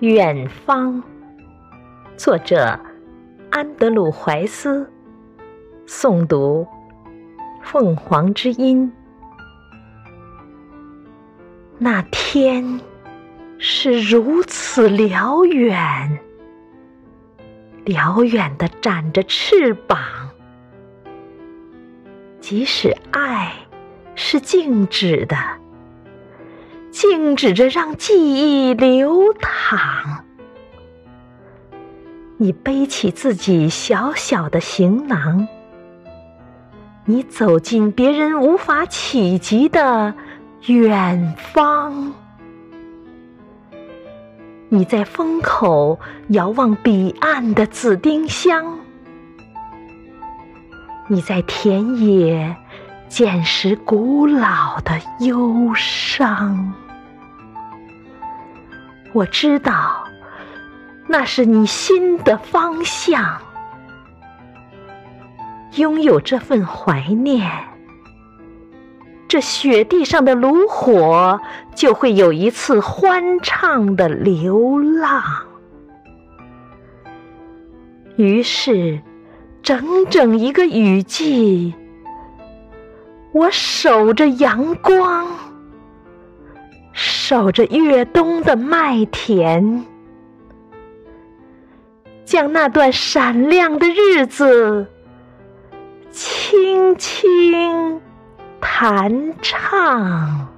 远方，作者安德鲁·怀斯，诵读凤凰之音。那天是如此辽远，辽远的展着翅膀，即使爱是静止的。静止着，让记忆流淌。躺你背起自己小小的行囊，你走进别人无法企及的远方。你在风口遥望彼岸的紫丁香，你在田野捡拾古老的忧伤。我知道，那是你心的方向。拥有这份怀念，这雪地上的炉火就会有一次欢畅的流浪。于是，整整一个雨季，我守着阳光。守着越冬的麦田，将那段闪亮的日子轻轻弹唱。